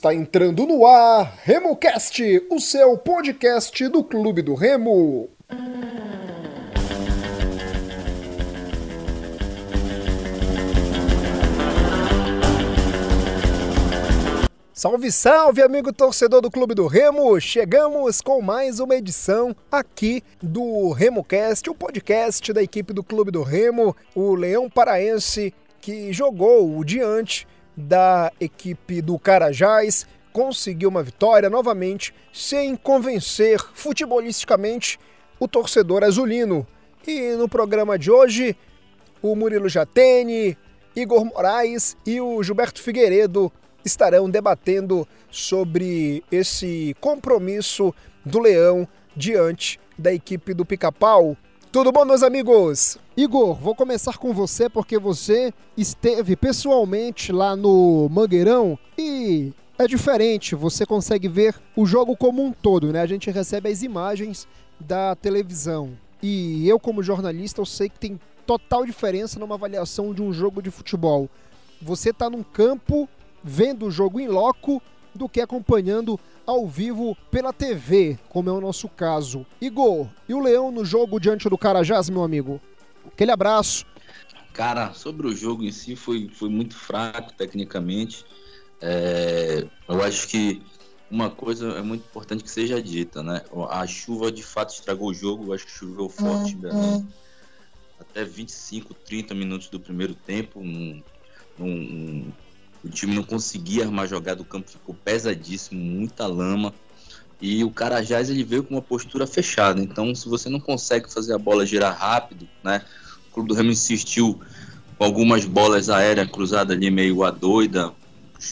Está entrando no ar RemoCast, o seu podcast do Clube do Remo. Salve, salve, amigo torcedor do Clube do Remo! Chegamos com mais uma edição aqui do RemoCast, o podcast da equipe do Clube do Remo, o Leão Paraense, que jogou diante da equipe do Carajás, conseguiu uma vitória novamente, sem convencer futebolisticamente o torcedor azulino. E no programa de hoje, o Murilo Jatene, Igor Moraes e o Gilberto Figueiredo estarão debatendo sobre esse compromisso do Leão diante da equipe do Pica-Pau. Tudo bom, meus amigos? Igor, vou começar com você porque você esteve pessoalmente lá no Mangueirão e é diferente, você consegue ver o jogo como um todo, né? A gente recebe as imagens da televisão. E eu, como jornalista, eu sei que tem total diferença numa avaliação de um jogo de futebol. Você está num campo vendo o jogo em loco do que acompanhando ao vivo pela TV, como é o nosso caso. Igor, e o Leão no jogo diante do Carajás, meu amigo? Aquele abraço. Cara, sobre o jogo em si, foi, foi muito fraco tecnicamente. É, eu acho que uma coisa é muito importante que seja dita, né? A chuva de fato estragou o jogo, eu acho que choveu forte em Belém. Até 25, 30 minutos do primeiro tempo, num, num o time não conseguia armar jogada, o campo ficou pesadíssimo, muita lama. E o Carajás ele veio com uma postura fechada. Então, se você não consegue fazer a bola girar rápido, né? O Clube do Remo insistiu com algumas bolas aéreas cruzadas ali meio a doida.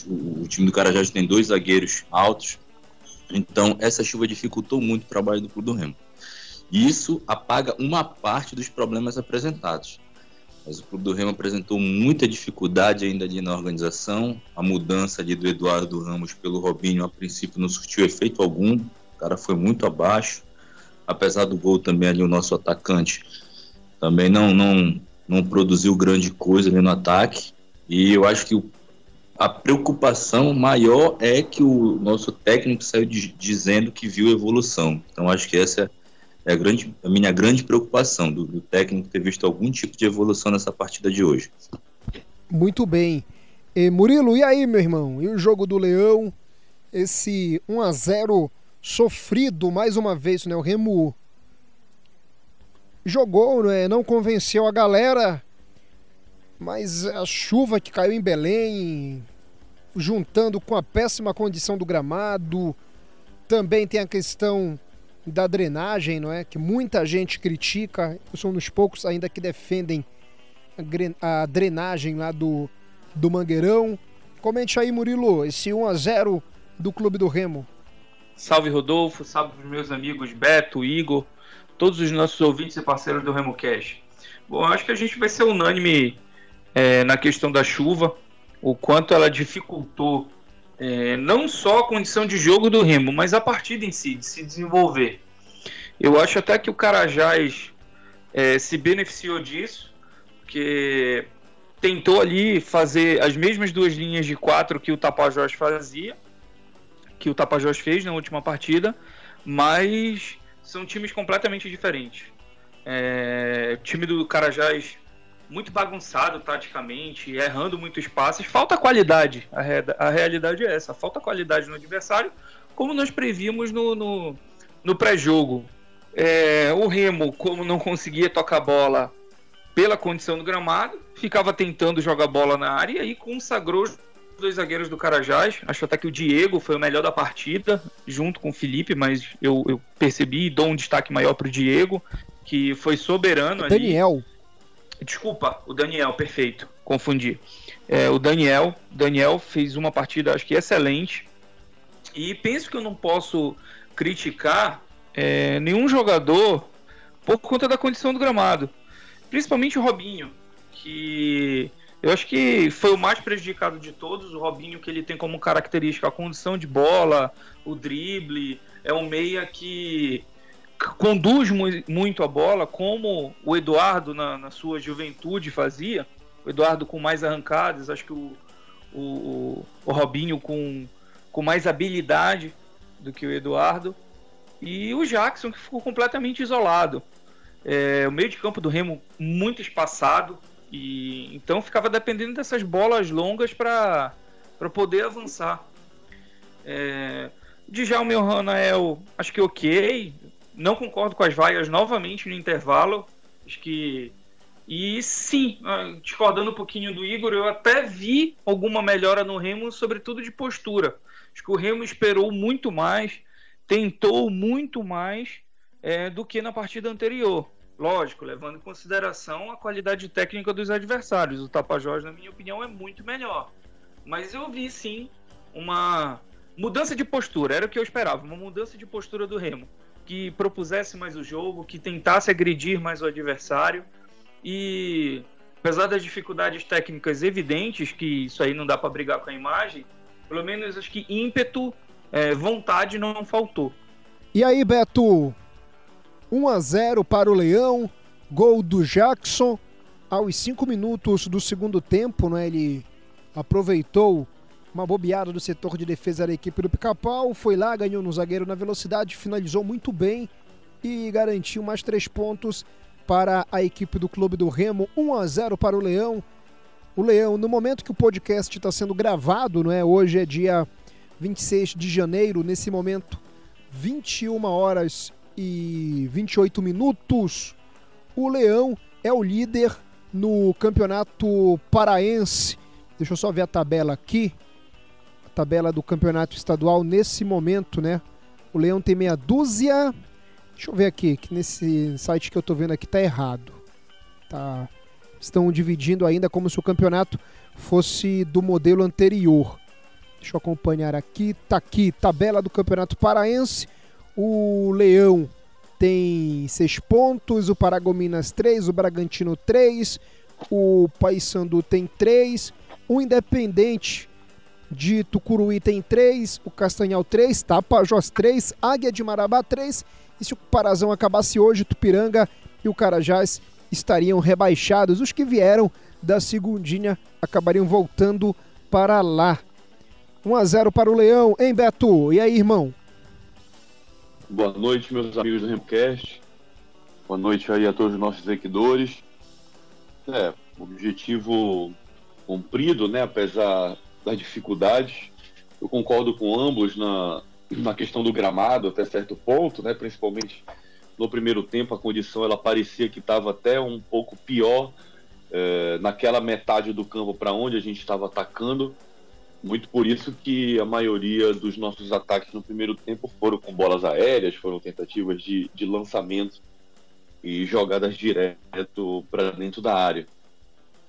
O, time do Carajás tem dois zagueiros altos. Então, essa chuva dificultou muito o trabalho do Clube do Remo. E isso apaga uma parte dos problemas apresentados. Mas o Clube do Remo apresentou muita dificuldade ainda ali na organização. A mudança ali do Eduardo Ramos pelo Robinho, a princípio, não surtiu efeito algum. O cara foi muito abaixo. Apesar do gol também ali, o nosso atacante também não, não, não produziu grande coisa ali no ataque. E eu acho que a preocupação maior é que o nosso técnico saiu de, dizendo que viu evolução. Então acho que essa é a, grande, a minha grande preocupação do, do técnico ter visto algum tipo de evolução nessa partida de hoje. Muito bem. E Murilo, e aí, meu irmão? E o jogo do Leão? Esse 1 a 0 sofrido mais uma vez, né? O Remo jogou, né? não convenceu a galera, mas a chuva que caiu em Belém, juntando com a péssima condição do gramado, também tem a questão da drenagem, não é? Que muita gente critica. Eu sou um dos poucos ainda que defendem a drenagem lá do, do Mangueirão. Comente aí, Murilo, esse 1 a 0 do Clube do Remo. Salve Rodolfo, salve os meus amigos Beto, Igor, todos os nossos ouvintes e parceiros do Remo Cash. Bom, acho que a gente vai ser unânime é, na questão da chuva, o quanto ela dificultou é, não só a condição de jogo do Remo, mas a partida em si, de se desenvolver. Eu acho até que o Carajás é, se beneficiou disso, porque tentou ali fazer as mesmas duas linhas de quatro que o Tapajós fazia, que o Tapajós fez na última partida, mas são times completamente diferentes. É, o time do Carajás muito bagunçado taticamente, errando muitos passes. Falta qualidade. A, re a realidade é essa. Falta qualidade no adversário, como nós prevíamos no, no, no pré-jogo. É, o Remo, como não conseguia tocar bola pela condição do gramado, ficava tentando jogar bola na área e aí consagrou os dois zagueiros do Carajás. Acho até que o Diego foi o melhor da partida, junto com o Felipe, mas eu, eu percebi e dou um destaque maior para o Diego, que foi soberano Daniel. ali. Desculpa, o Daniel, perfeito, confundi. É, o Daniel, Daniel fez uma partida, acho que excelente. E penso que eu não posso criticar é, nenhum jogador por conta da condição do gramado. Principalmente o Robinho, que eu acho que foi o mais prejudicado de todos. O Robinho, que ele tem como característica a condição de bola, o drible, é um meia que conduz muito a bola, como o Eduardo na, na, sua juventude fazia. O Eduardo com mais arrancadas, acho que o, o, o, o Robinho com, com mais habilidade do que o Eduardo. E o Jackson, que ficou completamente isolado. É, o meio de campo do Remo muito espaçado. E então ficava dependendo dessas bolas longas para poder avançar. É, Djalma Ranael, acho que ok. Não concordo com as vaias novamente no intervalo. Acho que. E sim, ah, discordando um pouquinho do Igor, eu até vi alguma melhora no Remo, sobretudo de postura. Acho que o Remo esperou muito mais, tentou muito mais é, do que na partida anterior. Lógico, levando em consideração a qualidade técnica dos adversários. O Tapajós, na minha opinião, é muito melhor. Mas eu vi sim uma mudança de postura, era o que eu esperava, uma mudança de postura do Remo, que propusesse mais o jogo, que tentasse agredir mais o adversário e apesar das dificuldades técnicas evidentes, que isso aí não dá para brigar com a imagem, pelo menos acho que ímpeto, é, vontade não faltou. E aí, Beto? 1 a 0 para o Leão, gol do Jackson aos 5 minutos do segundo tempo, né? Ele aproveitou uma bobeada do setor de defesa da equipe do Pica-Pau, foi lá, ganhou no zagueiro na velocidade, finalizou muito bem e garantiu mais três pontos para a equipe do Clube do Remo, 1 a 0 para o Leão. O Leão, no momento que o podcast está sendo gravado, não é? Hoje é dia 26 de janeiro, nesse momento, 21 horas e 28 minutos. O Leão é o líder no Campeonato Paraense. Deixa eu só ver a tabela aqui tabela do campeonato estadual nesse momento, né? O Leão tem meia dúzia. Deixa eu ver aqui, que nesse site que eu tô vendo aqui tá errado. Tá. Estão dividindo ainda como se o campeonato fosse do modelo anterior. Deixa eu acompanhar aqui. Tá aqui, tabela do Campeonato Paraense. O Leão tem seis pontos, o Paragominas três, o Bragantino três, o Paysandu tem três, o Independente de Tucuruí tem 3, o Castanhal 3, Tapajós 3, Águia de Marabá 3. E se o Parazão acabasse hoje, Tupiranga e o Carajás estariam rebaixados. Os que vieram da segundinha acabariam voltando para lá. 1 a 0 para o Leão, hein, Beto? E aí, irmão? Boa noite, meus amigos do Remcast. Boa noite aí a todos os nossos seguidores. É, objetivo cumprido, né? Apesar das dificuldades. Eu concordo com ambos na, na questão do gramado até certo ponto, né? principalmente no primeiro tempo a condição ela parecia que estava até um pouco pior é, naquela metade do campo para onde a gente estava atacando. Muito por isso que a maioria dos nossos ataques no primeiro tempo foram com bolas aéreas, foram tentativas de, de lançamento e jogadas direto para dentro da área.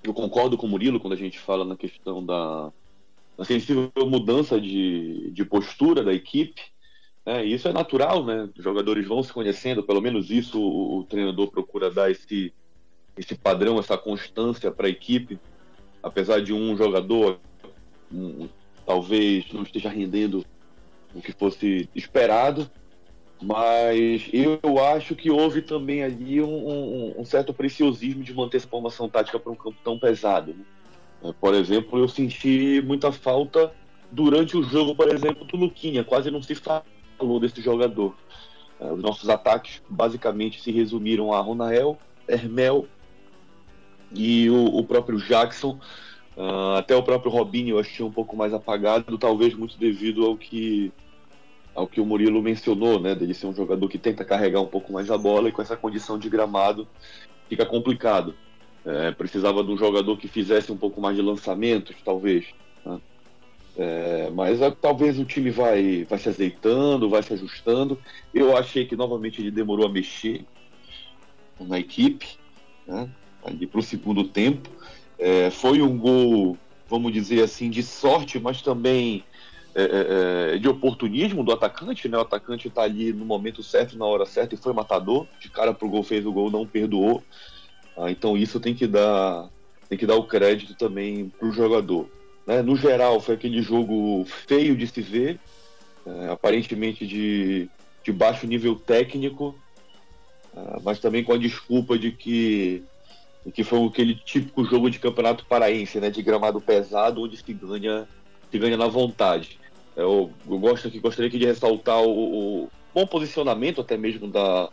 Eu concordo com o Murilo quando a gente fala na questão da, uma sensível mudança de, de postura da equipe. Né? E isso é natural, né? Os jogadores vão se conhecendo, pelo menos isso o, o treinador procura dar esse, esse padrão, essa constância para a equipe. Apesar de um jogador um, talvez não esteja rendendo o que fosse esperado, mas eu acho que houve também ali um, um, um certo preciosismo de manter essa formação tática para um campo tão pesado. Né? É, por exemplo, eu senti muita falta durante o jogo, por exemplo, do Luquinha. Quase não se falou desse jogador. É, os nossos ataques basicamente se resumiram a Ronael, Hermel e o, o próprio Jackson. Uh, até o próprio Robinho eu achei um pouco mais apagado, talvez muito devido ao que ao que o Murilo mencionou, né, dele ser um jogador que tenta carregar um pouco mais a bola e com essa condição de gramado fica complicado. É, precisava de um jogador que fizesse um pouco mais de lançamentos, talvez. Né? É, mas é, talvez o time vai, vai se azeitando, vai se ajustando. Eu achei que novamente ele demorou a mexer na equipe, né? para o segundo tempo. É, foi um gol, vamos dizer assim, de sorte, mas também é, é, é, de oportunismo do atacante. Né? O atacante está ali no momento certo, na hora certa, e foi matador. De cara pro gol, fez o gol, não perdoou. Ah, então isso tem que dar tem que dar o crédito também para o jogador. Né? No geral, foi aquele jogo feio de se ver, é, aparentemente de, de baixo nível técnico, ah, mas também com a desculpa de que que foi aquele típico jogo de campeonato paraense, né, de gramado pesado, onde se ganha, se ganha na vontade. Eu, eu gosto aqui, gostaria aqui de ressaltar o, o, bom posicionamento até mesmo da,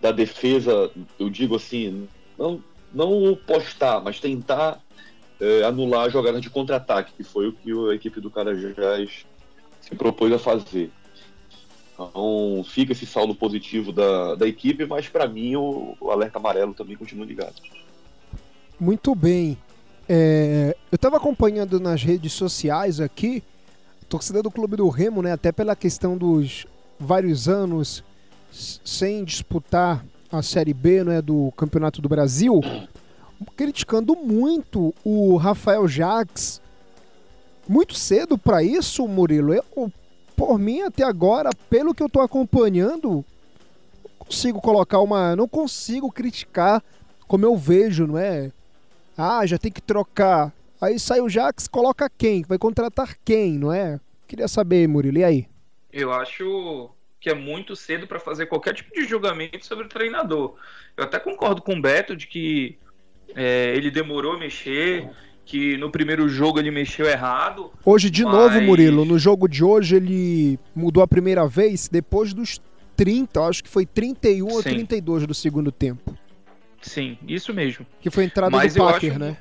da defesa, eu digo assim, não, não postar, mas tentar é, anular a jogada de contra-ataque, que foi o que a equipe do Carajás se propôs a fazer. Então fica esse saldo positivo da, da equipe, mas para mim o, o, alerta amarelo também continua ligado. Muito bem. É, eu estava acompanhando nas redes sociais aqui, torcida do Clube do Remo, né, até pela questão dos vários anos sem disputar a Série B né, do Campeonato do Brasil, criticando muito o Rafael Jacques. Muito cedo para isso, Murilo. Eu, por mim, até agora, pelo que eu estou acompanhando, consigo colocar uma. Não consigo criticar como eu vejo, não é? Ah, já tem que trocar. Aí sai o Jax, coloca quem? Vai contratar quem, não é? Queria saber, Murilo, e aí? Eu acho que é muito cedo para fazer qualquer tipo de julgamento sobre o treinador. Eu até concordo com o Beto de que é, ele demorou a mexer, que no primeiro jogo ele mexeu errado. Hoje, de mas... novo, Murilo, no jogo de hoje ele mudou a primeira vez depois dos 30, acho que foi 31 Sim. ou 32 do segundo tempo. Sim, isso mesmo. Que foi a entrada mas do Packer, acho... né?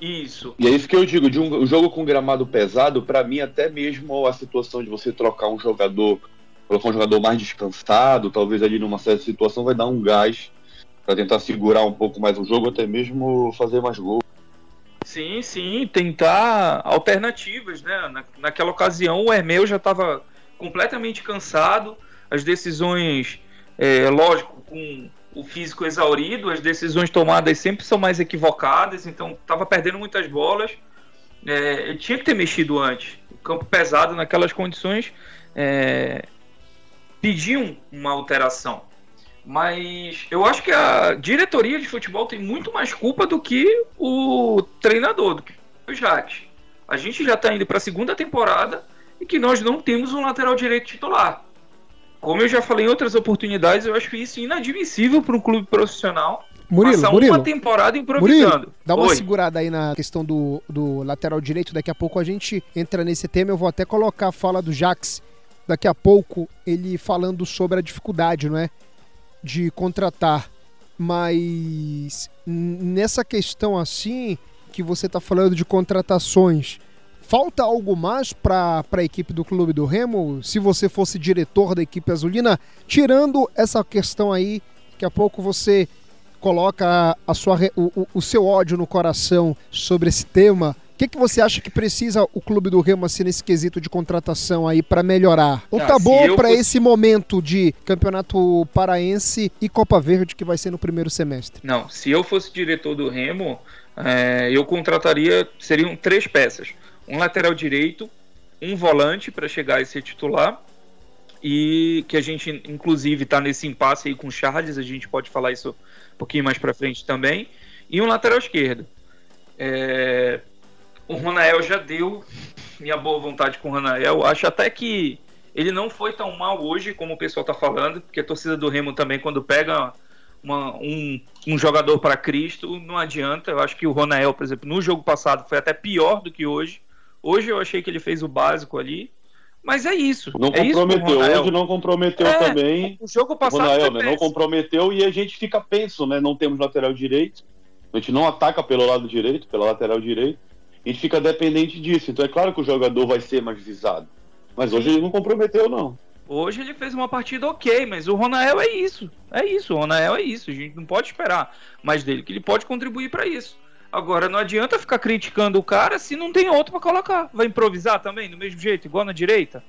Isso. E é isso que eu digo, de um, um jogo com gramado pesado, para mim até mesmo a situação de você trocar um jogador, colocar um jogador mais descansado, talvez ali numa certa situação vai dar um gás para tentar segurar um pouco mais o jogo, até mesmo fazer mais gols. Sim, sim, tentar alternativas, né? Na, naquela ocasião o Hermel já estava completamente cansado, as decisões, é, lógico, com o físico exaurido, as decisões tomadas sempre são mais equivocadas, então estava perdendo muitas bolas. É, tinha que ter mexido antes. O campo pesado naquelas condições é, pediam uma alteração. Mas eu acho que a diretoria de futebol tem muito mais culpa do que o treinador, do que o Jacques. A gente já está indo para a segunda temporada e que nós não temos um lateral direito titular. Como eu já falei em outras oportunidades, eu acho isso inadmissível para um clube profissional Murilo, passar Murilo, uma temporada improvisando. Murilo, dá uma Oi. segurada aí na questão do, do lateral direito. Daqui a pouco a gente entra nesse tema. Eu vou até colocar a fala do Jax daqui a pouco, ele falando sobre a dificuldade, não é? de contratar, mas nessa questão assim que você está falando de contratações, falta algo mais para a equipe do Clube do Remo? Se você fosse diretor da equipe azulina, tirando essa questão aí, daqui a pouco você coloca a sua, o, o seu ódio no coração sobre esse tema que, que você acha que precisa o clube do Remo assim, nesse quesito de contratação aí para melhorar? Ou ah, tá bom para fosse... esse momento de campeonato paraense e Copa Verde que vai ser no primeiro semestre? Não, se eu fosse diretor do Remo, é, eu contrataria seriam três peças: um lateral direito, um volante para chegar a ser titular e que a gente inclusive está nesse impasse aí com o Charles, a gente pode falar isso um pouquinho mais para frente também, e um lateral esquerdo. É, o Ronael já deu minha boa vontade com o Ronael. Acho até que ele não foi tão mal hoje como o pessoal está falando, porque a torcida do Remo também, quando pega uma, um, um, jogador para Cristo, não adianta. Eu acho que o Ronael, por exemplo, no jogo passado foi até pior do que hoje. Hoje eu achei que ele fez o básico ali. Mas é isso. Não é comprometeu. Isso hoje não comprometeu é, também. O jogo passado Ronael, né? não comprometeu e a gente fica penso, né? Não temos lateral direito. A gente não ataca pelo lado direito, pela lateral direito a gente fica dependente disso. Então é claro que o jogador vai ser mais visado. Mas hoje ele não comprometeu, não. Hoje ele fez uma partida ok, mas o Ronael é isso. É isso, o Ronael é isso. A gente não pode esperar mais dele, que ele pode contribuir para isso. Agora, não adianta ficar criticando o cara se não tem outro para colocar. Vai improvisar também, do mesmo jeito, igual na direita?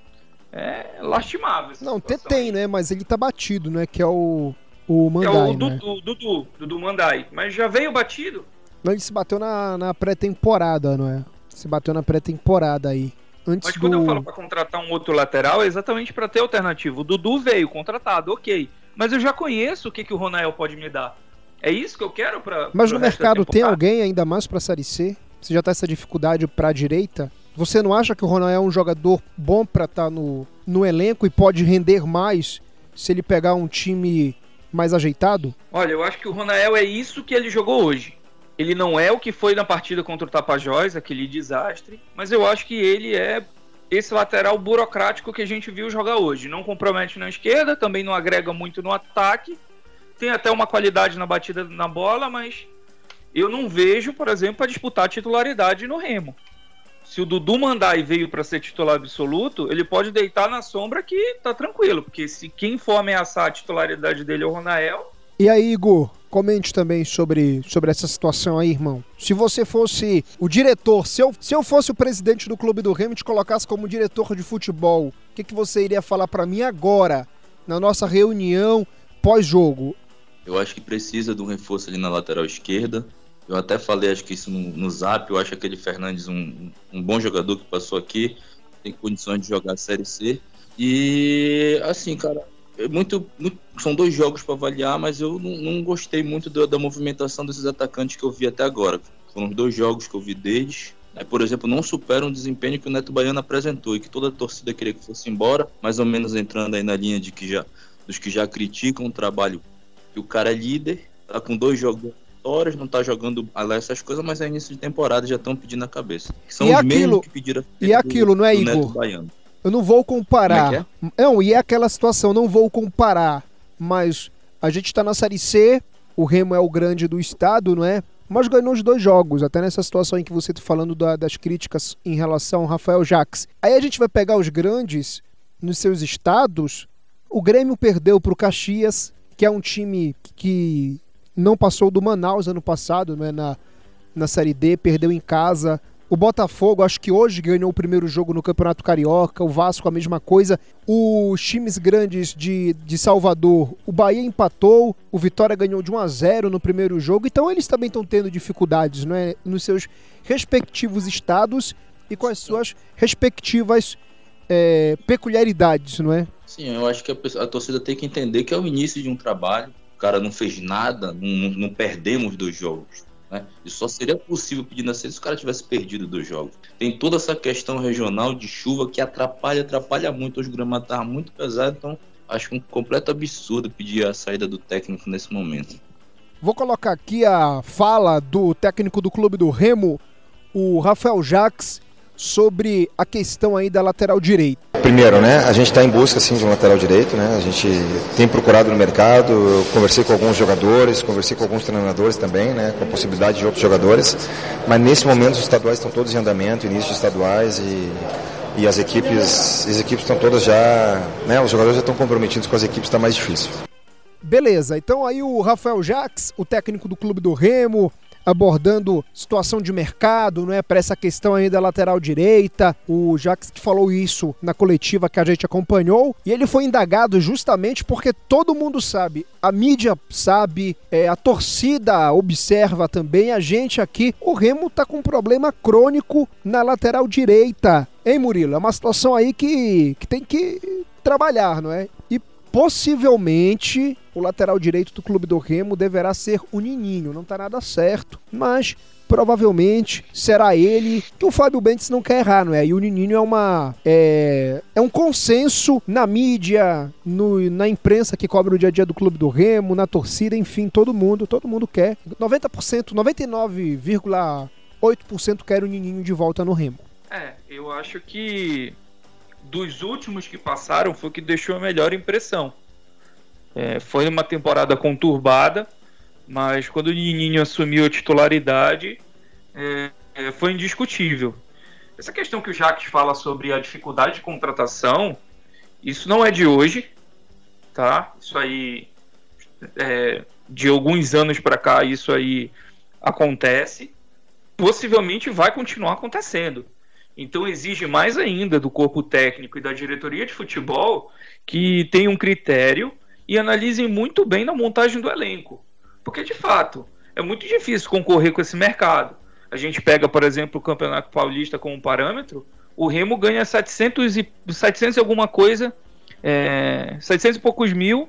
É lastimável. Não, tem, né? Mas ele tá batido, né? Que é o, o Mandai. É o Dudu, né? Dudu, Dudu Mandai. Mas já veio batido. Não, ele se bateu na, na pré-temporada, não é? Se bateu na pré-temporada aí. Antes Mas quando eu falo para contratar um outro lateral, é exatamente para ter alternativo. O Dudu veio contratado, ok. Mas eu já conheço o que, que o Ronael pode me dar. É isso que eu quero para. Mas no mercado tem alguém ainda mais para Série C? Você já tá essa dificuldade para a direita? Você não acha que o Ronael é um jogador bom para estar tá no, no elenco e pode render mais se ele pegar um time mais ajeitado? Olha, eu acho que o Ronael é isso que ele jogou hoje Ele não é o que foi na partida contra o Tapajós, aquele desastre, mas eu acho que ele é esse lateral burocrático que a gente viu jogar hoje. Não compromete na esquerda, também não agrega muito no ataque. Tem até uma qualidade na batida na bola, mas eu não vejo, por exemplo, para disputar a titularidade no Remo. Se o Dudu mandar e veio para ser titular absoluto, ele pode deitar na sombra que tá tranquilo, porque se quem for ameaçar a titularidade dele é o Ronael. E aí, Igor, Comente também sobre, sobre essa situação aí, irmão. Se você fosse o diretor, se eu, se eu fosse o presidente do clube do Remo e te colocasse como diretor de futebol, o que, que você iria falar para mim agora, na nossa reunião pós-jogo? Eu acho que precisa de um reforço ali na lateral esquerda. Eu até falei, acho que isso no, no zap. Eu acho aquele Fernandes um, um bom jogador que passou aqui, tem condições de jogar a Série C. E assim, cara, muito, muito, são dois jogos para avaliar, mas eu não, não gostei muito da, da, movimentação desses atacantes que eu vi até agora. Foram os dois jogos que eu vi deles. Né? Por exemplo, não superam o desempenho que o Neto Baiano apresentou e que toda a torcida queria que fosse embora, mais ou menos entrando aí na linha de que já dos que já criticam o trabalho que o cara é líder, tá com dois jogos vitórias, não tá jogando lá essas coisas, mas é início de temporada já estão pedindo a cabeça. São e os aquilo, mesmos que pediram E aquilo, não é, Igor? Eu não vou comparar. É é? Não, e é aquela situação, não vou comparar, mas a gente tá na Série C, o Remo é o grande do estado, não é? Mas ganhou os dois jogos, até nessa situação em que você tá falando da, das críticas em relação ao Rafael Jaques. Aí a gente vai pegar os grandes nos seus estados. O Grêmio perdeu para o Caxias, que é um time que não passou do Manaus ano passado, não é? Na, na Série D, perdeu em casa o Botafogo, acho que hoje ganhou o primeiro jogo no Campeonato Carioca. O Vasco, a mesma coisa. Os times grandes de, de Salvador, o Bahia empatou. O Vitória ganhou de 1 a 0 no primeiro jogo. Então, eles também estão tendo dificuldades não é? nos seus respectivos estados e com as suas respectivas é, peculiaridades, não é? Sim, eu acho que a, a, torcida tem que entender que é o início de um trabalho. O cara não fez nada, não, não perdemos dois jogos. Né? E só seria possível pedir nascer se o cara tivesse perdido dos jogos. Tem toda essa questão regional de chuva que atrapalha, atrapalha muito. Hoje o gramado estava muito pesado, então acho um completo absurdo pedir a saída do técnico nesse momento. Vou colocar aqui a fala do técnico do clube do Remo, o Rafael Jacques, sobre a questão aí da lateral direito. Primeiro, né, a gente está em busca sim de um lateral direito, né? A gente tem procurado no mercado, eu conversei com alguns jogadores, conversei com alguns treinadores também, né, com a possibilidade de outros jogadores, mas nesse momento os estaduais estão todos em andamento, início de estaduais e e as equipes, as equipes estão todas já, né, os jogadores já estão comprometidos com as equipes, está mais difícil. Beleza, então aí o Rafael Jaques, o técnico do Clube do Remo, abordando situação de mercado, não é para essa questão aí da lateral direita. O Jax falou isso na coletiva que a gente acompanhou e ele foi indagado justamente porque todo mundo sabe, a mídia sabe, é, a torcida observa também, a gente aqui, o Remo tá com um problema crônico na lateral direita. Hein, Murilo? É uma situação aí que, que tem que trabalhar, não é? E Possivelmente o lateral direito do clube do Remo deverá ser o Nininho. Não está nada certo, mas provavelmente será ele que o Fábio Bentes não quer errar, não é? E o Nininho é uma é, é um consenso na mídia, no, na imprensa que cobre o dia a dia do clube do Remo, na torcida, enfim, todo mundo, todo mundo quer. 90%, 99,8% quer o Nininho de volta no Remo. É, eu acho que dos últimos que passaram foi o que deixou a melhor impressão. É, foi uma temporada conturbada, mas quando o Nininho assumiu a titularidade, é, é, foi indiscutível. Essa questão que o Jacques fala sobre a dificuldade de contratação, isso não é de hoje, tá? Isso aí, é, de alguns anos para cá, isso aí acontece. Possivelmente vai continuar acontecendo. Então exige mais ainda do corpo técnico e da diretoria de futebol que tenham um critério e analisem muito bem na montagem do elenco. Porque de fato, é muito difícil concorrer com esse mercado. A gente pega, por exemplo, o Campeonato Paulista como parâmetro, o Remo ganha 700 e, 700 e alguma coisa, é, 700 e poucos mil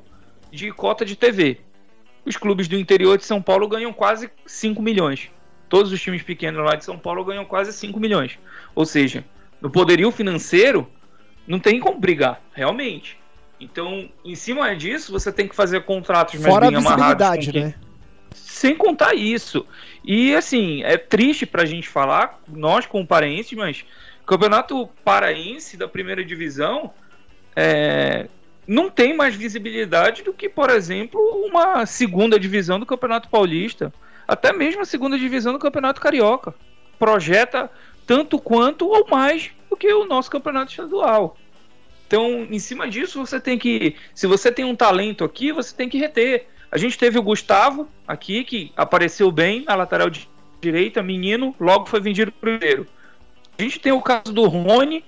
de cota de TV. Os clubes do interior de São Paulo ganham quase 5 milhões. Todos os times pequenos lá de São Paulo ganham quase 5 milhões. Ou seja, no poderio financeiro, não tem como brigar, realmente. Então, em cima disso, você tem que fazer contratos mais Fora bem amarrados. Fora a visibilidade, né? sem contar isso. E assim, é triste pra gente falar, nós como paraenses, mas o Campeonato Paraense da primeira divisão é, não tem mais visibilidade do que, por exemplo, uma segunda divisão do Campeonato Paulista, até mesmo a segunda divisão do Campeonato Carioca. Projeta tanto quanto ou mais do que o nosso campeonato estadual. Então, em cima disso, você tem que. Se você tem um talento aqui, você tem que reter. A gente teve o Gustavo aqui, que apareceu bem na lateral direita, menino, logo foi vendido primeiro. A gente tem o caso do Rony,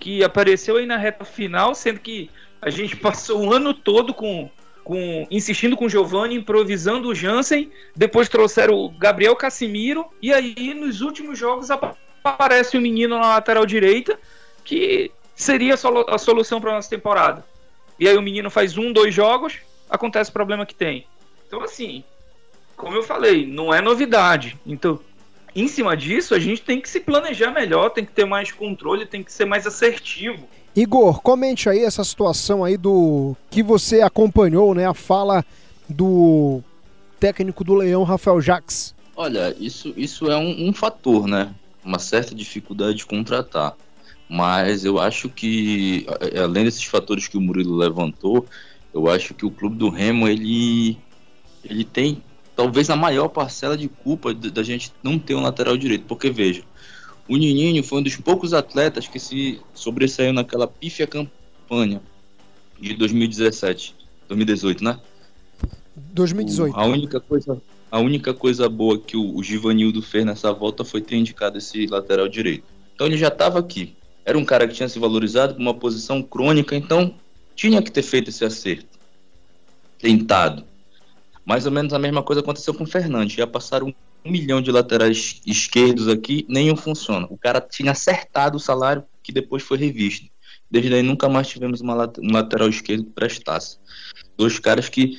que apareceu aí na reta final, sendo que a gente passou o ano todo com, com insistindo com o Giovanni, improvisando o Jansen, depois trouxeram o Gabriel Casimiro, e aí nos últimos jogos aparece o um menino na lateral direita, que seria a solução para nossa temporada. E aí o menino faz um, dois jogos, acontece o problema que tem. Então, assim, como eu falei, não é novidade. Então, em cima disso, a gente tem que se planejar melhor, tem que ter mais controle, tem que ser mais assertivo. Igor, comente aí essa situação aí do que você acompanhou, né? A fala do técnico do Leão, Rafael Jacques. Olha, isso, isso é um, um fator, né? Uma certa dificuldade de contratar. Mas eu acho que, além desses fatores que o Murilo levantou, eu acho que o clube do Remo, ele, ele tem talvez a maior parcela de culpa da gente não ter um lateral direito. Porque, veja, o Nininho foi um dos poucos atletas que se sobressaiu naquela pífia campanha de 2017, 2018, né? 2018. O, a única coisa a única coisa boa que o, o Givanildo fez nessa volta foi ter indicado esse lateral direito. Então ele já estava aqui. Era um cara que tinha se valorizado com uma posição crônica, então tinha que ter feito esse acerto. Tentado. Mais ou menos a mesma coisa aconteceu com o Fernandes. Já passaram um milhão de laterais esquerdos aqui, nenhum funciona. O cara tinha acertado o salário que depois foi revisto. Desde aí nunca mais tivemos uma, um lateral esquerdo que prestasse. Dois caras que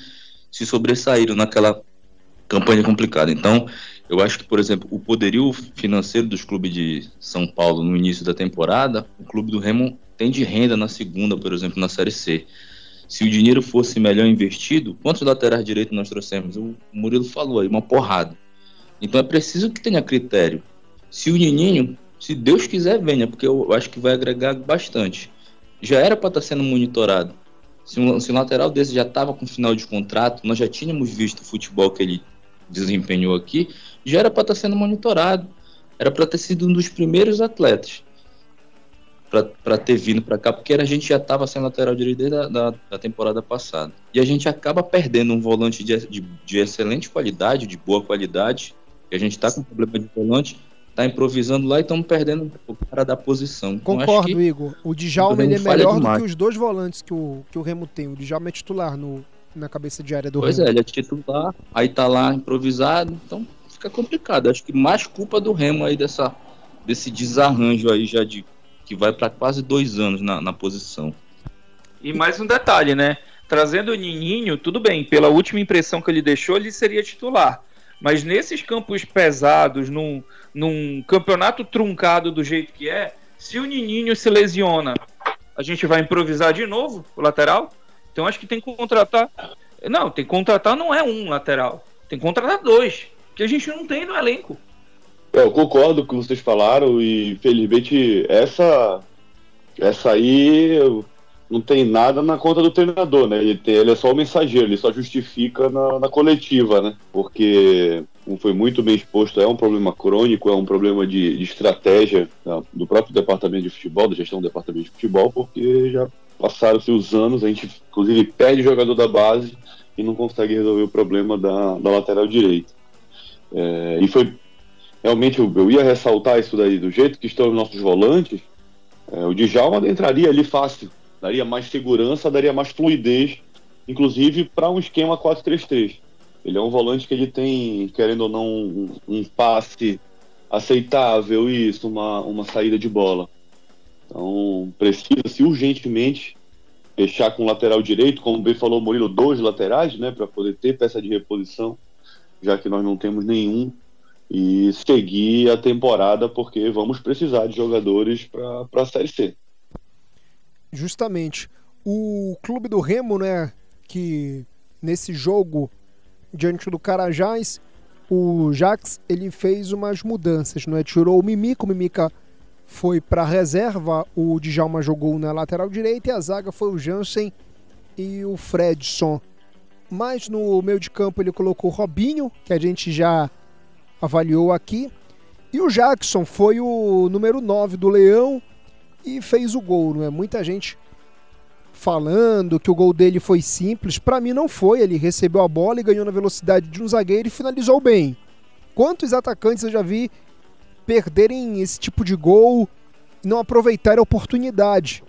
se sobressaíram naquela campanha complicada. Então, eu acho que, por exemplo, o poderio financeiro dos clubes de São Paulo no início da temporada, o clube do Remo tem de renda na segunda, por exemplo, na Série C. Se o dinheiro fosse melhor investido, quantos laterais direitos nós trouxemos? O Murilo falou aí, uma porrada. Então é preciso que tenha critério. Se o Nininho, se Deus quiser, venha, porque eu acho que vai agregar bastante. Já era para estar tá sendo monitorado. Se um, se um lateral desse já estava com final de contrato, nós já tínhamos visto o futebol que ele desempenhou aqui, já era para estar tá sendo monitorado. Era para ter sido um dos primeiros atletas para ter vindo para cá, porque a gente já estava sem lateral direito desde a da, da, temporada passada. E a gente acaba perdendo um volante de, de, de excelente qualidade, de boa qualidade, que a gente está com problema de volante, está improvisando lá e estamos perdendo o cara da posição. Então, Concordo, então, Igor. O Djalma ele é melhor do que os dois volantes que o, que o Remo tem. O Djalma é titular no, na cabeça de área do pois Remo. Pois é, ele é titular, aí tá lá improvisado, então fica complicado. Acho que mais culpa do Remo aí dessa, desse desarranjo aí já de que vai para quase dois anos na, na posição. E mais um detalhe, né? Trazendo o Nininho, tudo bem, pela última impressão que ele deixou, ele seria titular. Mas nesses campos pesados, num, num campeonato truncado do jeito que é, se o Nininho se lesiona, a gente vai improvisar de novo o lateral? Então acho que tem que contratar. Não, tem que contratar não é um lateral, tem que contratar dois, que a gente não tem no elenco. É, eu concordo com o que vocês falaram e felizmente essa essa aí não tem nada na conta do treinador, né? Ele, tem, ele é só o mensageiro, ele só justifica na, na coletiva, né? Porque como foi muito bem exposto, é um problema crônico, é um problema de, de estratégia tá? do próprio departamento de futebol, da gestão do departamento de futebol, porque já passaram-se os anos, a gente inclusive perde jogador da base e não consegue resolver o problema da, da lateral direita. É, e foi realmente eu, eu, ia ressaltar isso daí, do jeito que estão os nossos volantes, é, o Djalma entraria ali fácil, daria mais segurança, daria mais fluidez, inclusive para um esquema 4-3-3. Ele é um volante que ele tem, querendo ou não, um, um passe aceitável, isso, uma, uma saída de bola. Então precisa-se urgentemente fechar com o lateral direito, como bem falou o Murilo, dois laterais, né, para poder ter peça de reposição, já que nós não temos nenhum e seguir a temporada, porque vamos precisar de jogadores para a Série C. Justamente. O clube do Remo, né, que nesse jogo diante do Carajás o Jax ele fez umas mudanças, não é? Tirou o Mimica, o Mimica foi para reserva, o Djalma jogou na lateral direita e a zaga foi o Jansen e o Fredson. Mas no meio de campo ele colocou o Robinho, que a gente já avaliou aqui. E o Jackson foi o número 9 do Leão e fez o gol, não é? Muita gente falando que o gol dele foi simples. Para mim não foi, ele recebeu a bola e ganhou na velocidade de um zagueiro e finalizou bem. Quantos atacantes eu já vi perderem esse tipo de gol e não aproveitarem a oportunidade?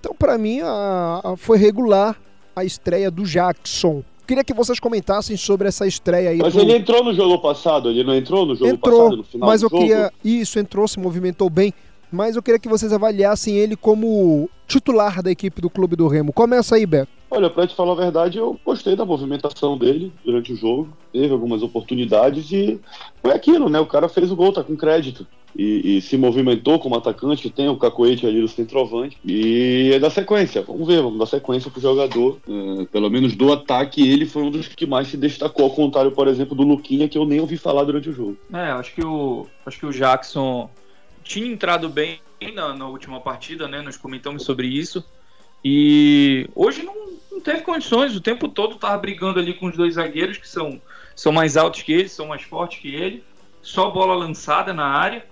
Então, para mim, a, a, foi regular a estreia do Jackson. Queria que vocês comentassem sobre essa estreia aí. Mas do... ele entrou no jogo passado, ele não entrou no jogo entrou, passado, no final mas do eu jogo? queria. Isso, entrou, se movimentou bem. Mas eu queria que vocês avaliassem ele como titular da equipe do Clube do Remo. Começa aí, Beto. Olha, pra te falar a verdade, eu gostei da movimentação dele durante o jogo. Teve algumas oportunidades e foi aquilo, né? O cara fez o gol, tá com crédito. E, e se movimentou como atacante, tem o cacoete ali do centroavante. E é da sequência, vamos ver, vamos dar sequência pro jogador. É, pelo menos do ataque, ele foi um dos que mais se destacou, ao contrário, por exemplo, do Luquinha, que eu nem ouvi falar durante o jogo. É, acho que o, acho que o Jackson tinha entrado bem na, na última partida, né? Nós comentamos sobre isso. E hoje não, não teve condições, o tempo todo tava brigando ali com os dois zagueiros que são, são mais altos que ele, são mais fortes que ele. Só bola lançada na área.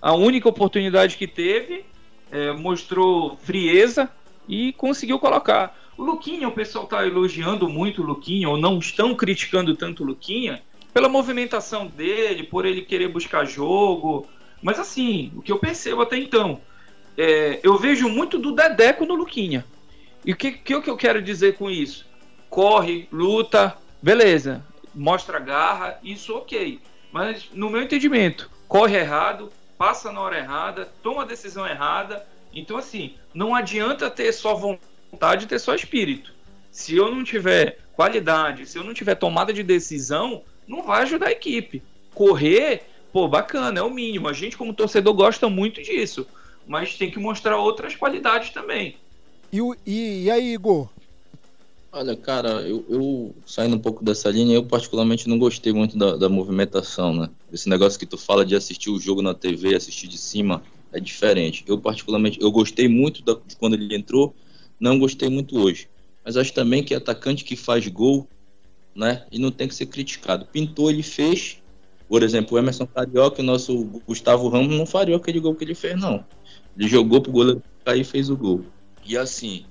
A única oportunidade que teve é, mostrou frieza e conseguiu colocar. O Luquinha, o pessoal está elogiando muito o Luquinha, ou não estão criticando tanto o Luquinha, pela movimentação dele, por ele querer buscar jogo. Mas assim, o que eu percebo até então, é, eu vejo muito do Dedeco no Luquinha. E o que, que, que eu quero dizer com isso? Corre, luta, beleza, mostra garra, isso ok. Mas no meu entendimento, corre errado, passa na hora errada, toma a decisão errada. Então, assim, não adianta ter só vontade, ter só espírito. Se eu não tiver qualidade, se eu não tiver tomada de decisão, não vai ajudar a equipe. Correr, pô, bacana, é o mínimo. A gente, como torcedor, gosta muito disso. Mas tem que mostrar outras qualidades também. E, e, e aí, Igor? Olha, cara, eu, eu, saindo um pouco dessa linha, eu particularmente não gostei muito da, da, movimentação, né? Esse negócio que tu fala de assistir o jogo na TV, assistir de cima, é diferente. Eu particularmente, eu gostei muito da, de quando ele entrou, não gostei muito hoje. Mas acho também que atacante que faz gol, né? E não tem que ser criticado. Pintou, ele fez. Por exemplo, o Emerson Carioca, o nosso Gustavo Ramos, não faria aquele gol que ele fez, não. Ele jogou pro goleiro cair e fez o gol. E assim,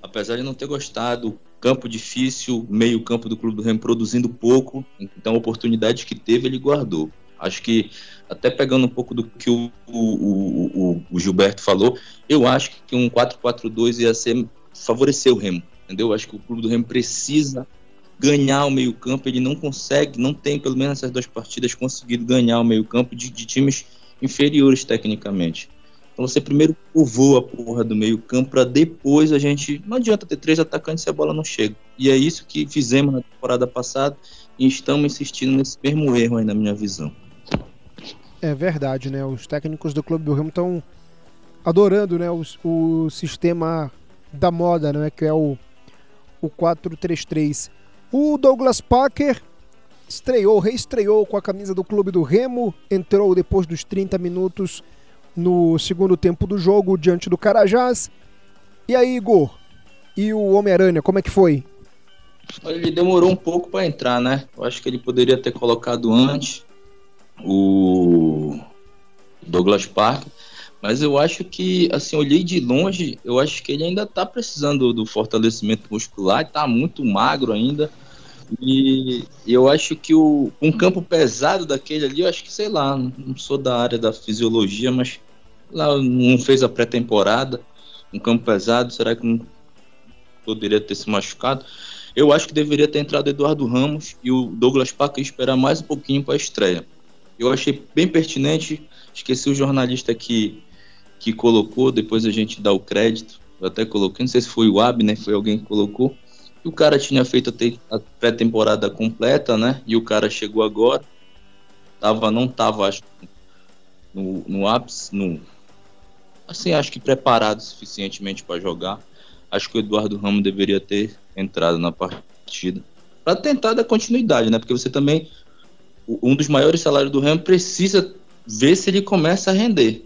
apesar de não ter gostado, campo difícil, meio campo do Clube do Remo produzindo pouco, então oportunidades que teve ele guardou. Acho que, até pegando um pouco do que o, o, o, o Gilberto falou, eu acho que um 4-4-2 ia ser favorecer o Remo, entendeu? Acho que o Clube do Remo precisa ganhar o meio campo, ele não consegue, não tem, pelo menos nessas duas partidas, conseguido ganhar o meio campo de, de times inferiores tecnicamente. Então você primeiro povoa a porra do meio campo para depois a gente. Não adianta ter três atacantes se a bola não chega. E é isso que fizemos na temporada passada e estamos insistindo nesse mesmo erro aí na minha visão. É verdade, né? Os técnicos do Clube do Remo estão adorando né, o, o sistema da moda, né? Que é o, o 4-3-3. O Douglas Parker estreou, reestreou com a camisa do Clube do Remo, entrou depois dos 30 minutos no segundo tempo do jogo diante do Carajás. E aí, Igor? E o Homem-Aranha, como é que foi? Ele demorou um pouco para entrar, né? Eu acho que ele poderia ter colocado antes o Douglas Park, mas eu acho que, assim, olhei de longe, eu acho que ele ainda tá precisando do fortalecimento muscular, tá muito magro ainda. E eu acho que o, um campo pesado daquele ali, eu acho que, sei lá, não sou da área da fisiologia, mas lá não fez a pré-temporada. Um campo pesado, será que não poderia ter se machucado? Eu acho que deveria ter entrado Eduardo Ramos e o Douglas Paca esperar mais um pouquinho para a estreia. Eu achei bem pertinente, esqueci o jornalista que, que colocou, depois a gente dá o crédito. Eu até coloquei, não sei se foi o Abner, foi alguém que colocou e o cara tinha feito a pré-temporada completa, né? E o cara chegou agora. Tava, não tava, acho, no, no ápice, no, assim, acho que preparado suficientemente para jogar. Acho que o Eduardo Ramos deveria ter entrado na partida para tentar dar continuidade, né? Porque você também um dos maiores salários do Remo precisa ver se ele começa a render.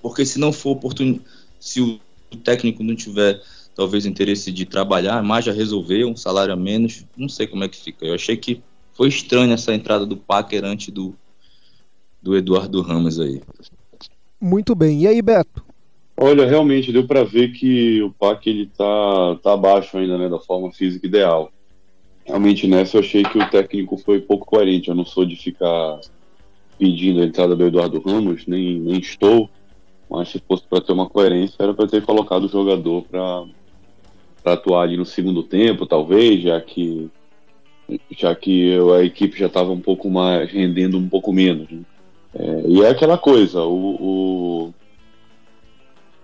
Porque se não for oportuno, se o técnico não tiver talvez interesse de trabalhar, mais já resolver um salário a menos, não sei como é que fica. Eu achei que foi estranha essa entrada do Packer antes do, do Eduardo Ramos aí. Muito bem. E aí, Beto? Olha, realmente deu para ver que o Pac ele tá, tá abaixo ainda, né, da forma física ideal. Realmente nessa eu achei que o técnico foi pouco coerente. Eu não sou de ficar pedindo a entrada do Eduardo Ramos, nem, nem estou. Mas se fosse para ter uma coerência, era para ter colocado o jogador para atuar ali no segundo tempo, talvez, já que já que a equipe já estava um pouco mais rendendo um pouco menos. Né? É, e é aquela coisa, o, o,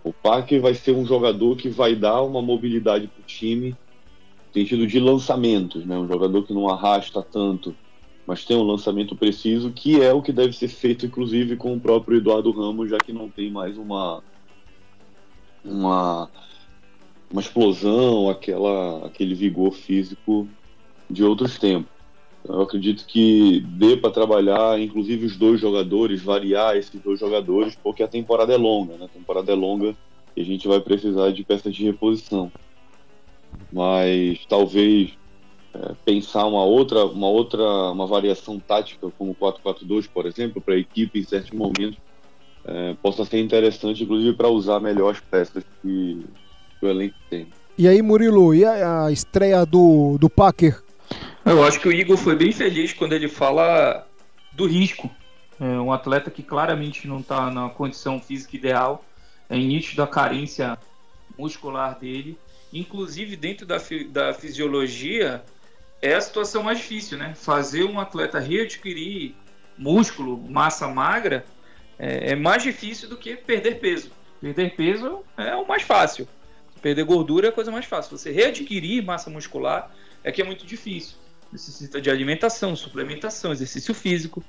o Parker vai ser um jogador que vai dar uma mobilidade para o time, no sentido de lançamentos, né? um jogador que não arrasta tanto, mas tem um lançamento preciso, que é o que deve ser feito, inclusive, com o próprio Eduardo Ramos, já que não tem mais uma uma, uma explosão, aquela, aquele vigor físico de outros tempos. Eu acredito que dê para trabalhar, inclusive os dois jogadores, variar esses dois jogadores, porque a temporada é longa, né? A temporada é longa e a gente vai precisar de peças de reposição. Mas talvez é, pensar uma outra, uma outra, uma variação tática como 4-4-2, por exemplo, para a equipe em certos momentos é, possa ser interessante, inclusive para usar melhor as peças que, que o elenco tem. E aí, Murilo, e a, a estreia do, do Packer eu acho que o Igor foi bem feliz quando ele fala do risco. É um atleta que claramente não está na condição física ideal, é nítido a carência muscular dele. Inclusive, dentro da, da fisiologia, é a situação mais difícil, né? Fazer um atleta readquirir músculo, massa magra, é, é mais difícil do que perder peso. Perder peso é o mais fácil. Perder gordura é a coisa mais fácil. Você readquirir massa muscular é que é muito difícil necessita de alimentação, suplementação, exercício físico.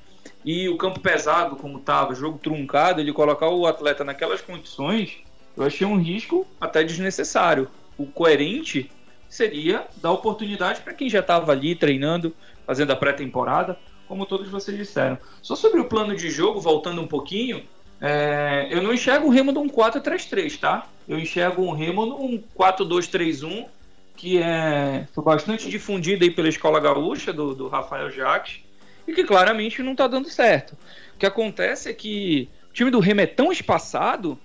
E o campo pesado, como estava, jogo truncado, ele colocar o atleta naquelas condições, eu achei um risco até desnecessário. O coerente seria dar oportunidade para quem já estava ali treinando, fazendo a pré-temporada, como todos vocês disseram. Só sobre o plano de jogo, voltando um pouquinho, é, eu não enxergo o Remo num 4-3-3, tá? Eu enxergo um Remo num 4-2-3-1 que é, foi bastante difundida aí pela escola gaúcha do, do Rafael Jacques e que claramente não está dando certo. O que acontece é que o time do Remo é tão espaçado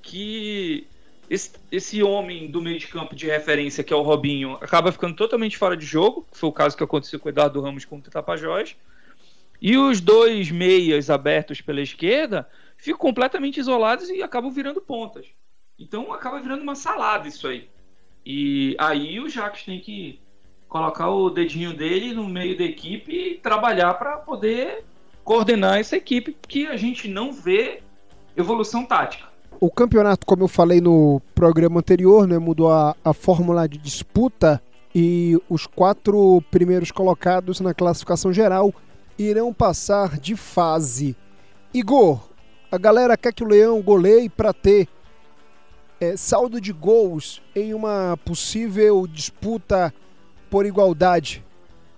que esse, esse homem do meio de campo de referência, que é o Robinho, acaba ficando totalmente fora de jogo, que foi o caso que aconteceu com o Eduardo Ramos contra o Tapajós. E os dois meias abertos pela esquerda ficam completamente isolados e acabam virando pontas. Então acaba virando uma salada isso aí. E aí o Jacques tem que colocar o dedinho dele no meio da equipe e trabalhar para poder coordenar essa equipe, que a gente não vê evolução tática. O campeonato, como eu falei no programa anterior, né, mudou a, a fórmula de disputa e os quatro primeiros colocados na classificação geral irão passar de fase. Igor, a galera quer que o Leão goleie para ter é, saldo de gols em uma possível disputa por igualdade.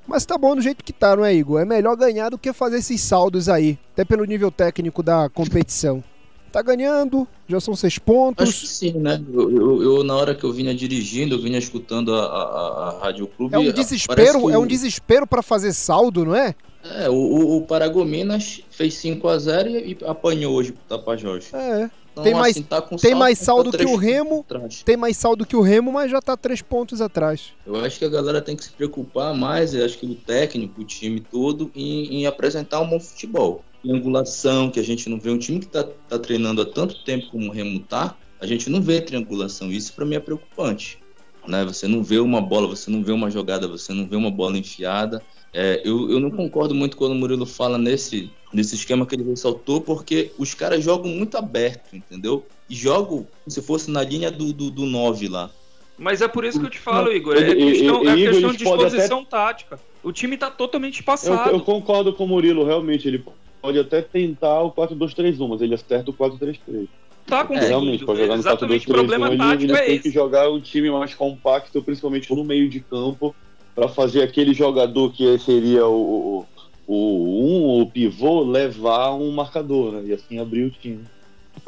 Mas tá bom do jeito que tá, não é, Igor? É melhor ganhar do que fazer esses saldos aí, até pelo nível técnico da competição. Tá ganhando, já são seis pontos. Acho que sim, né? Eu, eu, eu na hora que eu vinha dirigindo, eu vinha escutando a, a, a Rádio Clube. É um desespero, que... é um desespero para fazer saldo, não é? É, o, o Paragominas fez 5 a 0 e, apanhou hoje pro Tapajós. É. Então, tem mais, assim, tá tem mais saldo que o Remo. Tem mais saldo que o Remo, mas já tá três pontos atrás. Eu acho que a galera tem que se preocupar mais, eu acho que o técnico, o time todo, em, em apresentar um bom futebol. Triangulação, que a gente não vê um time que tá, tá treinando há tanto tempo como o Remo tá, a gente não vê triangulação. Isso para mim é preocupante. Né? Você não vê uma bola, você não vê uma jogada, você não vê uma bola enfiada. É, eu, eu não concordo muito quando o Murilo fala nesse, nesse esquema que ele ressaltou, porque os caras jogam muito aberto, entendeu? E jogam como se fosse na linha do, do, do 9 lá. Mas é por isso que eu te falo, Igor. É questão, é questão de disposição até... tática. O time tá totalmente espaçado. Eu, eu, concordo com o Murilo, realmente. Ele pode até tentar o 4-2-3-1, mas ele acerta o 4-3-3. Tá. É, realmente, pode jogar no 4-2-3-1. Ele, ele é tem esse. que jogar um time mais compacto, principalmente no meio de campo, para fazer aquele jogador que seria o, o um, o pivô, levar um marcador, né? E assim abrir o time.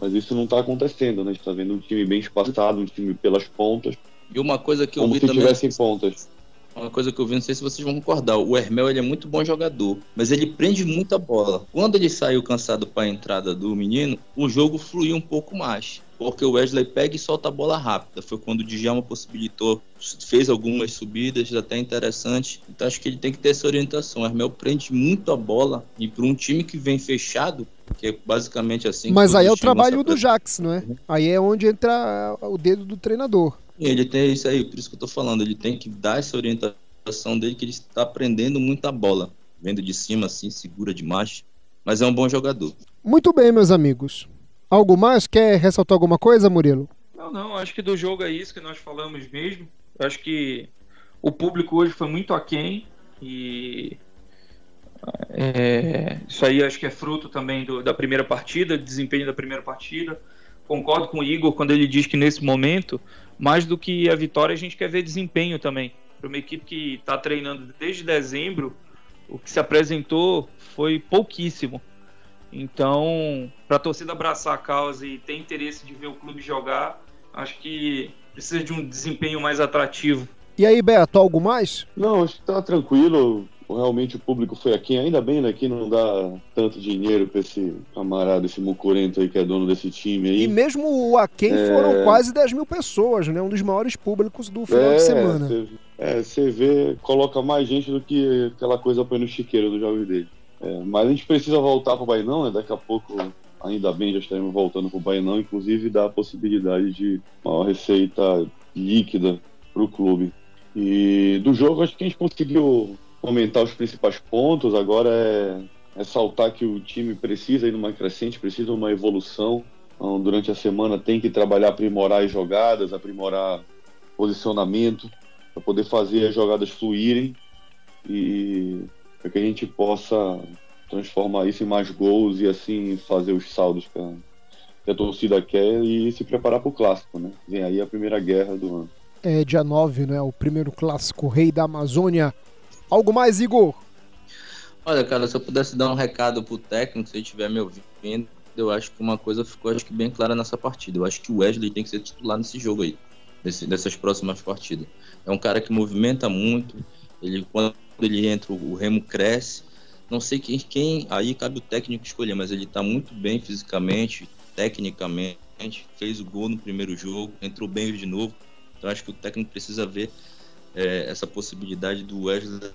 Mas isso não está acontecendo, né? A gente tá vendo um time bem espaçado, um time pelas pontas. E uma coisa que eu como vi se também. tivessem pontas. Uma coisa que eu vi, não sei se vocês vão concordar. O Hermel ele é muito bom jogador, mas ele prende muita bola. Quando ele saiu cansado para a entrada do menino, o jogo fluiu um pouco mais. Porque o Wesley pega e solta a bola rápida. Foi quando o Djalma possibilitou, fez algumas subidas até interessantes. Então acho que ele tem que ter essa orientação. O Hermel prende muito a bola e para um time que vem fechado, que é basicamente assim. Mas aí é o trabalho do Jax, não é? Aí é onde entra o dedo do treinador. E Ele tem isso aí, por isso que eu tô falando. Ele tem que dar essa orientação dele que ele está aprendendo muita bola. Vendo de cima assim, segura demais. Mas é um bom jogador. Muito bem, meus amigos. Algo mais? Quer ressaltar alguma coisa, Murilo? Não, não, acho que do jogo é isso que nós falamos mesmo. Acho que o público hoje foi muito aquém e é, isso aí acho que é fruto também do, da primeira partida, desempenho da primeira partida. Concordo com o Igor quando ele diz que nesse momento, mais do que a vitória, a gente quer ver desempenho também. Para uma equipe que está treinando desde dezembro, o que se apresentou foi pouquíssimo. Então, para a torcida abraçar a causa e ter interesse de ver o clube jogar, acho que precisa de um desempenho mais atrativo. E aí, Beto, algo mais? Não, acho que tá tranquilo. Realmente o público foi aqui. Ainda bem, né? Que não dá tanto dinheiro pra esse camarada, esse mucurento aí que é dono desse time aí. E mesmo o Aquém É. foram quase 10 mil pessoas, né? Um dos maiores públicos do final de semana. Cê, é, você vê, coloca mais gente do que aquela coisa põe no chiqueiro dos jogos dele. É, mas a gente precisa voltar pro Bainão, né? Daqui a pouco, ainda bem, já estaremos voltando pro Bainão, inclusive dá a possibilidade de uma receita líquida pro clube. E do jogo, acho que a gente conseguiu comentar os principais pontos. Agora é, é saltar que o time precisa ir numa crescente, precisa de uma evolução. Então, durante a semana tem que trabalhar, aprimorar as jogadas, aprimorar posicionamento, para poder fazer as jogadas fluírem e para que a gente possa transformar isso em mais gols e assim fazer os saldos que a, que a torcida quer e se preparar para o clássico, né? Vem aí a primeira guerra do ano. É dia 9, né? O primeiro clássico Rei da Amazônia. Algo mais, Igor? Olha, cara, se eu pudesse dar um recado pro técnico, se ele estiver me ouvindo, eu acho que uma coisa ficou acho que bem clara nessa partida. Eu acho que o Wesley tem que ser titular nesse jogo aí, nesse, nessas próximas partidas. É um cara que movimenta muito, ele quando ele entra, o Remo cresce. Não sei quem, quem aí cabe o técnico escolher, mas ele tá muito bem fisicamente, tecnicamente, fez o gol no primeiro jogo, entrou bem de novo. Então acho que o técnico precisa ver é, essa possibilidade do Wesley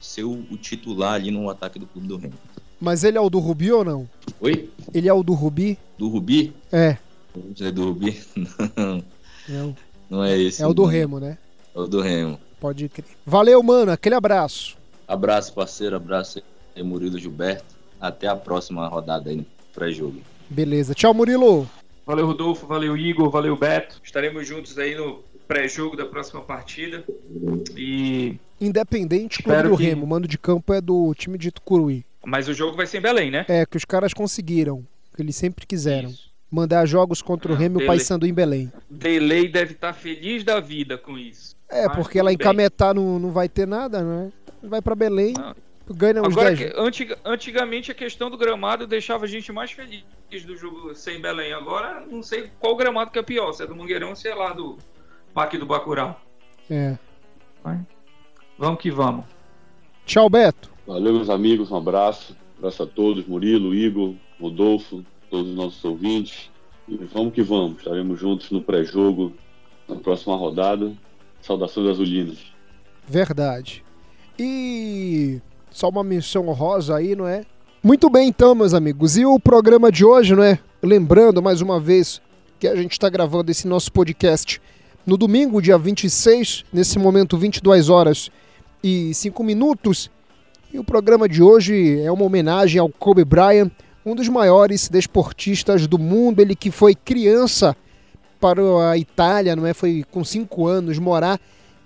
ser o, o, titular ali no ataque do clube do Remo. Mas ele é o do Rubi ou não? Oi? Ele é o do Rubi? Do Rubi? É. É do Rubi? Não. Não, Não é esse. é o do. Remo, né? É o do Remo. Pode crer. Valeu, mano. Aquele abraço. Abraço, parceiro. Abraço aí, Murilo Gilberto. Até a próxima rodada aí no pré-jogo. Beleza. Tchau, Murilo. Valeu, Rodolfo. Valeu, Igor. Valeu, Beto. Estaremos juntos aí no pré-jogo da próxima partida. E. Independente Clube Espero do que- Remo. O mando de campo é do time de Tucuruí. Mas o jogo vai ser em Belém, né? É, que os caras conseguiram. Que eles sempre quiseram. Isso. Mandar jogos contra o Ah, Remo e o Belém. Paysandu em Belém. Delay deve estar feliz da vida com isso. É, Mas porque lá em. Cametá não, não vai ter nada, né? Vai pra Belém, Não. ganha uns Agora, 10. que- antiga- antigamente a questão do gramado deixava a gente mais feliz do jogo sem Belém. Agora, não sei qual gramado que é pior, se é do Mangueirão ou se é lá do Parque do Bacurau. É. Vamos que vamos. Tchau, Beto. Valeu, meus amigos, um abraço. Abraço a todos, Murilo, Igor, Rodolfo, todos os nossos ouvintes. E vamos que vamos, estaremos juntos no pré-jogo, na próxima rodada. Saudações azulinas. Verdade. E só uma menção honrosa aí, não é? Muito bem, então, meus amigos. E o programa de hoje, não é? Lembrando mais uma vez que a gente está gravando esse nosso podcast no domingo, dia 26, nesse momento 22 horas e 5 minutos. E o programa de hoje é uma homenagem ao Kobe Bryant, um dos maiores desportistas do mundo, ele que foi criança para a Itália, não é? Foi com 5 anos morar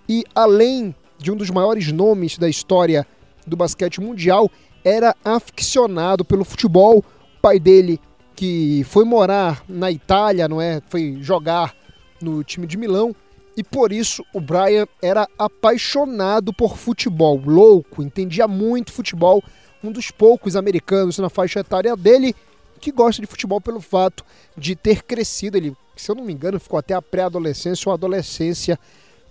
e além de um dos maiores nomes da história do basquete mundial, era aficionado pelo futebol. O pai dele, que foi morar na Itália, não é? Foi jogar no time de Milão. E por isso o Brian era apaixonado por futebol, louco, entendia muito futebol, um dos poucos americanos na faixa etária dele que gosta de futebol pelo fato de ter crescido. Ele, se eu não me engano, ficou até a pré-adolescência ou adolescência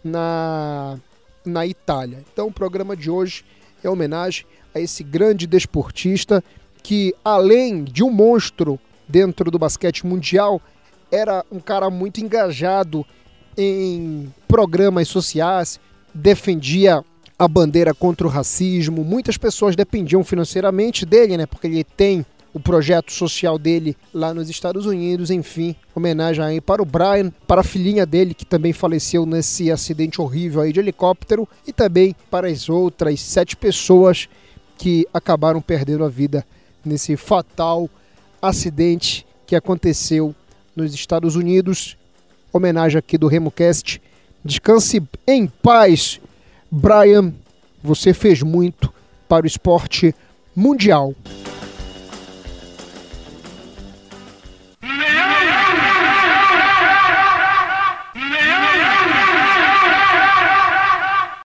na, na Itália. Então, o programa de hoje é homenagem a esse grande desportista que, além de um monstro dentro do basquete mundial, era um cara muito engajado em programas sociais, defendia a bandeira contra o racismo. Muitas pessoas dependiam financeiramente dele, né? Porque ele tem o projeto social dele lá nos Estados Unidos, enfim, homenagem aí para o Brian, para a filhinha dele que também faleceu nesse acidente horrível aí de helicóptero e também para as outras sete pessoas que acabaram perdendo a vida nesse fatal acidente que aconteceu nos Estados Unidos. Homenagem aqui do RemoCast. Descanse em paz, Brian. Você fez muito para o esporte mundial.